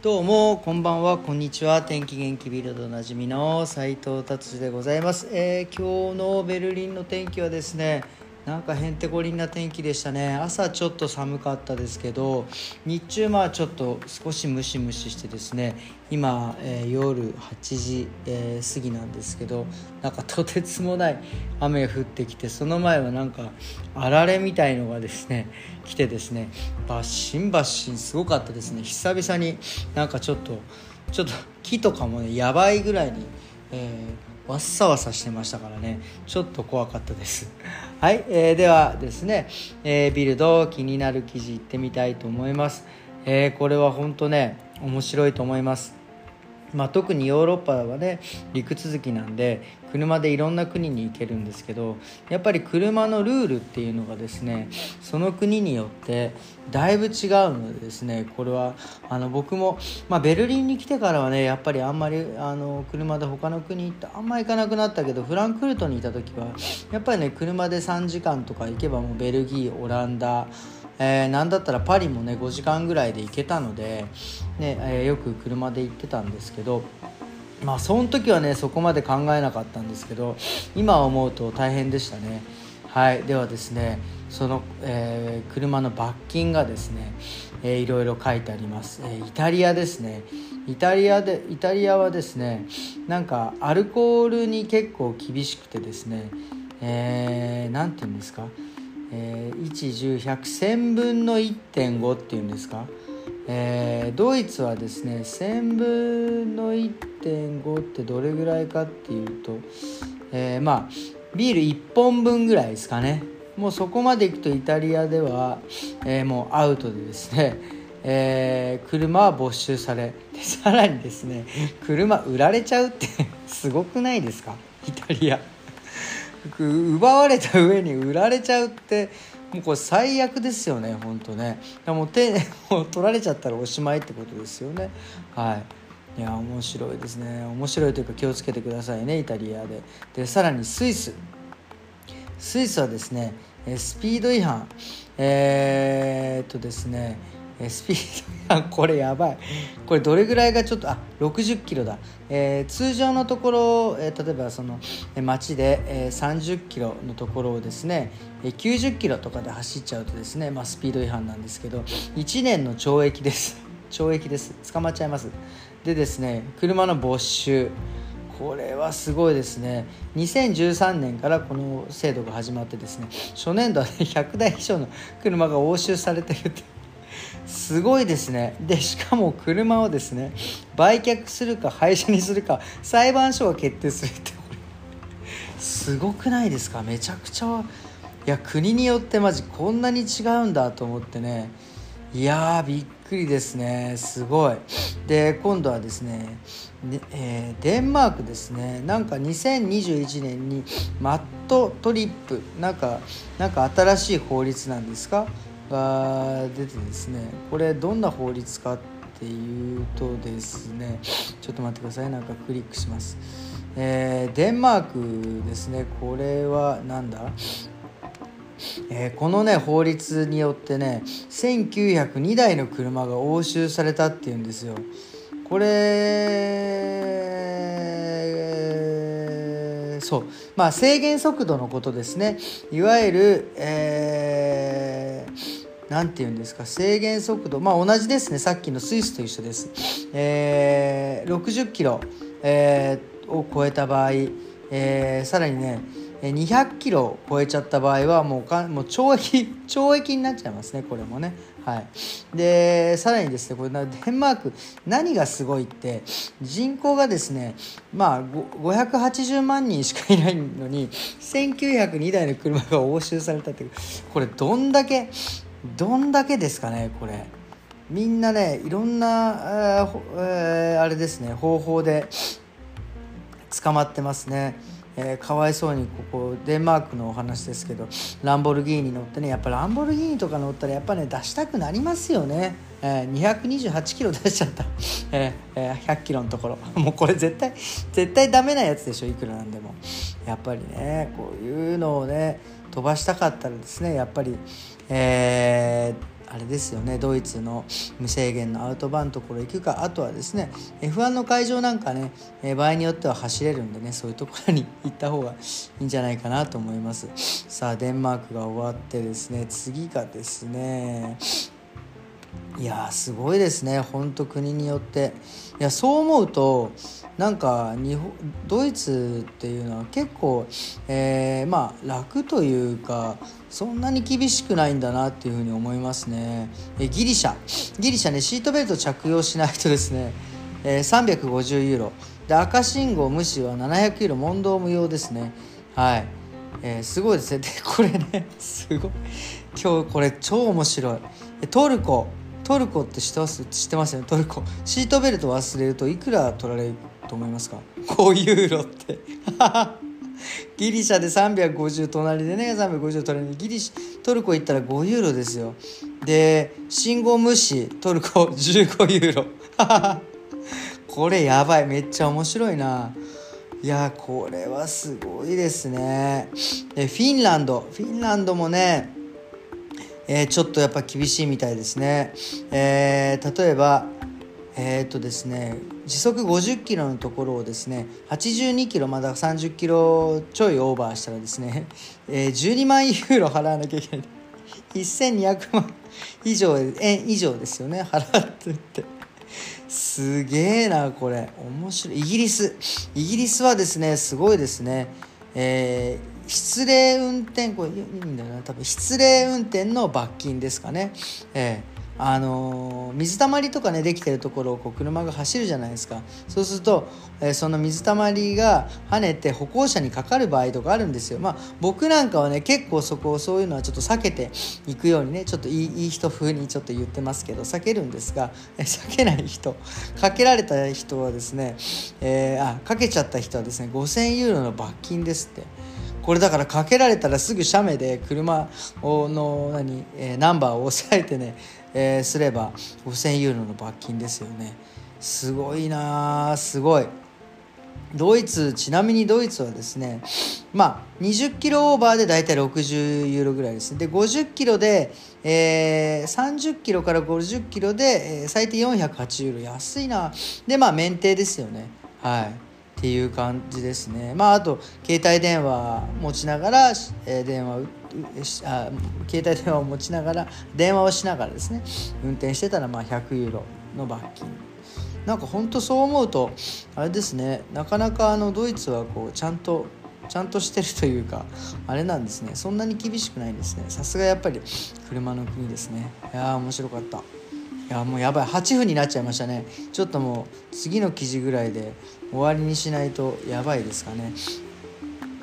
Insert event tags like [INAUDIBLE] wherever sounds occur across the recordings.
どうもこんばんは。こんにちは。天気元気ビルドおなじみの斉藤達治でございます、えー今日のベルリンの天気はですねなんかへんてこりんな天気でしたね。朝ちょっと寒かったですけど日中まあちょっと少しムシムシしてですね今、えー夜8時、えー過ぎなんですけどなんかとてつもない雨が降ってきてその前はなんかあられみたいのがですね来てですねバッシンバッシンすごかったですね。久々になんかちょっとちょっと木とかもねやばいぐらいに、えーわっさわさしてましたからね。ちょっと怖かったです。[LAUGHS] はい、えーではですね、えービルド気になる記事いってみたいと思います、えーこれは本当ね面白いと思います。まあ、特にヨーロッパはね陸続きなんで車でいろんな国に行けるんですけどやっぱり車のルールっていうのがですねその国によってだいぶ違うのでですね。これはあの僕も、まあ、ベルリンに来てからはねやっぱりあんまりあの車で他の国行ってあんま行かなくなったけどフランクフルトにいた時はやっぱりね車で3時間とか行けばもうベルギーオランダえー、なんだったらパリもね5時間ぐらいで行けたので、ねえーよく車で行ってたんですけどまあその時はねそこまで考えなかったんですけど今思うと大変でしたね。はい。ではですねその、えー車の罰金がですね、えーいろいろ書いてあります、えーイタリアですね。イタリアでイタリアはですねなんかアルコールに結構厳しくてですねえー、て言うんですか？えー、1 1 0 1 0 1000分の1.5っていうんですか、えードイツはですね1000分の1.5ってどれぐらいかっていうと、えーまあビール1本分ぐらいですかねもうそこまでいくとイタリアでは、えーもうアウトでですね、えー車は没収されでさらにですね車売られちゃうってすごくないですか？イタリア。[LAUGHS] 奪われた上に売られちゃうってもうこれ最悪ですよね本当ね。でもう手を取られちゃったらおしまいってことですよね。はい。いや面白いですね。面白いというか気をつけてくださいねイタリアで。でさらにスイス。スイスはですねスピード違反。えー、っとですねえースピード [LAUGHS] これやばい。これどれぐらいがちょっとあ60キロだ、えー通常のところ、えー例えばそのえ街で、えー30キロのところをですねえー90キロとかで走っちゃうとですね、まあ、スピード違反なんですけど1年の懲役です。[LAUGHS] 懲役です。捕まっちゃいます。でですね車の没収。これはすごいですね。2013年からこの制度が始まってですね初年度は、ね、100台以上の車が押収されてるってすごいですね。でしかも車をですね売却するか廃車にするか裁判所が決定するってこれ。すごくないですか？めちゃくちゃ。いや国によってマジこんなに違うんだと思ってね。いやーびっくりですね。すごい。で今度はですねでえーデンマークですね。なんか2021年にマットトリップ。なんかなんか新しい法律なんですか？が出てですねこれどんな法律かっていうとですねちょっと待ってください。なんかクリックします、えーデンマークですね。これはなんだ？えーこのね法律によってね1902台の車が押収されたっていうんですよ。これそう。まあ制限速度のことですね。いわゆるえーなんて言うんですか制限速度まあ同じですね。さっきのスイスと一緒です、えー60キロ、えーを超えた場合、えーさらにね200キロを超えちゃった場合はもうかもう懲役 [LAUGHS] 懲役になっちゃいますねこれもね。はい。でさらにですねこれなデンマーク何がすごいって人口がですねまあ580万人しかいないのに1902台の車が押収されたってこれどんだけどんだけですかねこれ。みんなねいろんな、えあれですね方法で捕まってますね、えーかわいそうにここデンマークのお話ですけどランボルギーニ乗ってねやっぱランボルギーニとか乗ったらやっぱね出したくなりますよね、え228キロ出しちゃった、ええ100キロのところ。[LAUGHS] もうこれ絶対絶対ダメなやつでしょいくらなんでも。やっぱりねこういうのをね飛ばしたかったらですね。やっぱりえーあれですよね。ドイツの無制限のアウトバーンのところ行くか。あとはですね F1 の会場なんかね、え場合によっては走れるんでねそういうところに [LAUGHS] 行った方がいいんじゃないかなと思います。さあデンマークが終わってですね次がですねいやすごいですね。本当国によって。いやそう思うとなんか日本ドイツっていうのは結構、えー、まあ楽というかそんなに厳しくないんだなっていうふうに思いますね。えギリシャ。ギリシャねシートベルト着用しないとですね、えー、350ユーロ。で赤信号無視は700ユーロ問答無用ですね。はい、えー、すごいですね。でこれねすごい。今日これ超面白い。トルコ。トルコって知ってます？知ってますよね？トルコ。シートベルト忘れるといくら取られると思いますか？5ユーロって。[LAUGHS] ギリシャで350隣でね350取れるギリシトルコ行ったら5ユーロですよ。で信号無視トルコ [LAUGHS] 15ユーロ。[LAUGHS] これやばい。めっちゃ面白いな。いやこれはすごいですね。でフィンランド。フィンランドもねえー、ちょっとやっぱ厳しいみたいですね、えー、例えばえー、っとですね時速50キロのところをですね82キロまだ30キロちょいオーバーしたらですね、[LAUGHS] えー、12万ユーロ払わなきゃいけない。1200万以上円以上ですよね払ってって。すげえなこれ。面白い。イギリス。イギリスはですねすごいですね。えー、失礼運転これいいんだよな。多分失礼運転の罰金ですかね。えーあの水たまりとかねできてるところをこう車が走るじゃないですかそうすると、え、その水たまりが跳ねて歩行者にかかる場合とかあるんですよまあ僕なんかはね結構そこをそういうのはちょっと避けていくようにねちょっといいいい人風にちょっと言ってますけど避けるんですが、え、避けない人かけられた人はですね、えー、あかけちゃった人はですね5000ユーロの罰金ですって。これだからかけられたらすぐ写メで車の何、えー、ナンバーを押さえてねえー、すれば5000ユーロの罰金ですよね。すごいなすごい。ドイツちなみにドイツはですねまあ20キロオーバーで大体60ユーロぐらいですで50キロで、えー、30キロから50キロで、えー、最低480ユーロ。安いな。でまあ免停ですよね。はい。っていう感じですね。まああと携帯電話持ちながら、え、電話あ携帯電話を持ちながら電話をしながらですね運転してたらまあ100ユーロの罰金。なんか本当そう思うとあれですねなかなかあのドイツはこうちゃんとちゃんとしてるというかあれなんですね。そんなに厳しくないんですね。さすがやっぱり車の国ですね。いやー面白かった。いやもうやばい。8分になっちゃいましたね。ちょっともう次の記事ぐらいで終わりにしないとやばいですかね。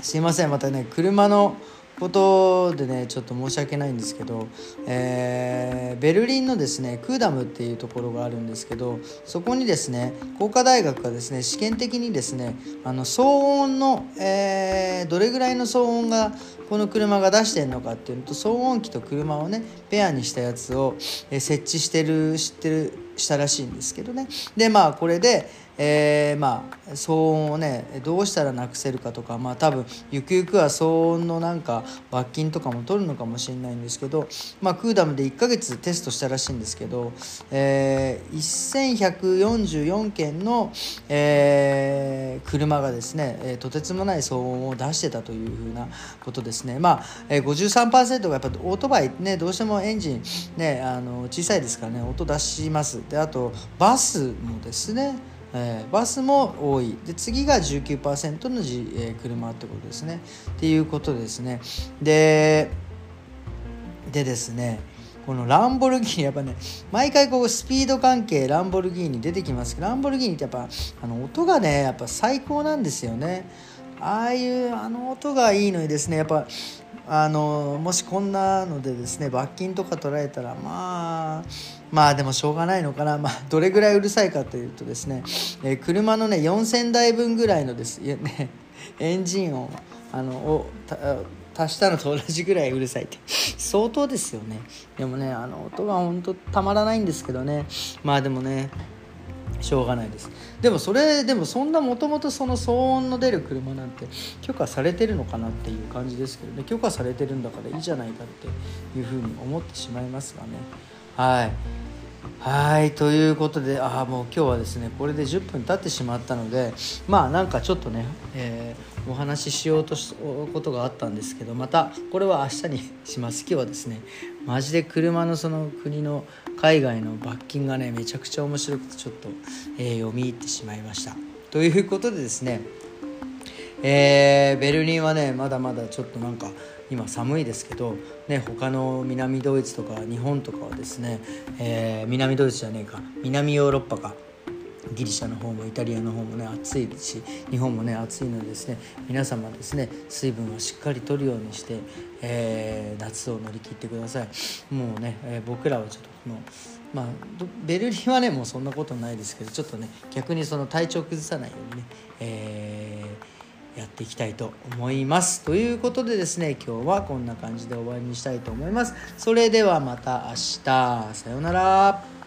すいません。またね車のことでねちょっと申し訳ないんですけど、えー、ベルリンのですねクーダムっていうところがあるんですけどそこにですね工科大学がですね試験的にですねあの騒音の、えー、どれぐらいの騒音がこの車が出してるのかっていうのと騒音機と車をねペアにしたやつを、設置してる知ってるしたらしいんですけどね。でまあこれでえー、まあ騒音をねどうしたらなくせるかとかまあ多分ゆくゆくは騒音のなんか罰金とかも取るのかもしれないんですけど、まあ、クーダムで1ヶ月テストしたらしいんですけど、えー、1144件の、えー、車がですねえとてつもない騒音を出してたというふうなことですね。まあ、えー、53%がやっぱオートバイねどうしてもエンジンねあの小さいですからね音出します。であとバスもですねえー、バスも多い。で次が19%の、G えー、車ってことですね。っていうことですね。ででですねこのランボルギーニやっぱね毎回こうスピード関係ランボルギーニ出てきますけどランボルギーニってやっぱあの音がねやっぱ最高なんですよね。ああいうあの音がいいのにですねやっぱあのもしこんなのでですね罰金とか取られたらまあまあでもしょうがないのかな、まあ、どれぐらいうるさいかというとですね、えー、車のね4000台分ぐらいのですねエンジン音あのを足したのと同じぐらいうるさいって。相当ですよね。でもねあの音が本当たまらないんですけどね。まあでもねしょうがないです。でもそれでもそんなもともとその騒音の出る車なんて許可されてるのかなっていう感じですけどね。許可されてるんだからいいじゃないかっていうふうに思ってしまいますがね。はい。はいということでああもう今日はですねこれで10分経ってしまったのでまあなんかちょっとね、えー、お話ししようとすことがあったんですけどまたこれは明日にします。今日はですねマジで車のその国の海外の罰金がねめちゃくちゃ面白くてちょっと、えー、読み入ってしまいました。ということでですねえー、ベルリンはねまだまだちょっとなんか今寒いですけど、ね、他の南ドイツとか日本とかはですね、えー、南ドイツじゃねえか南ヨーロッパかギリシャの方もイタリアの方もね暑いし日本もね暑いのでですね皆様ですね水分をしっかりとるようにして、えー、夏を乗り切ってください。もうね、えー、僕らはちょっとこのまあベルリンはねもうそんなことないですけどちょっとね逆にその体調崩さないようにね、えーやっていきたいと思います。ということでですね今日はこんな感じで終わりにしたいと思います。それではまた明日。さようなら。